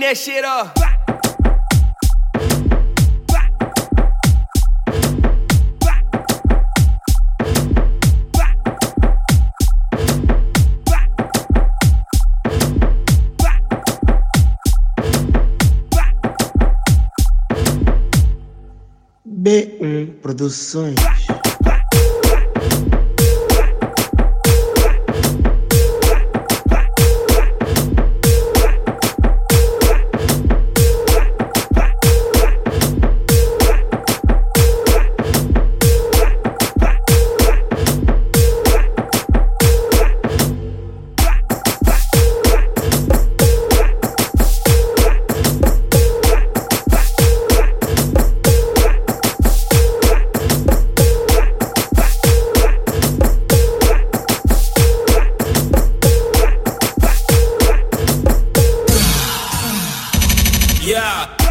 that shit up. B1 Produções. Yeah.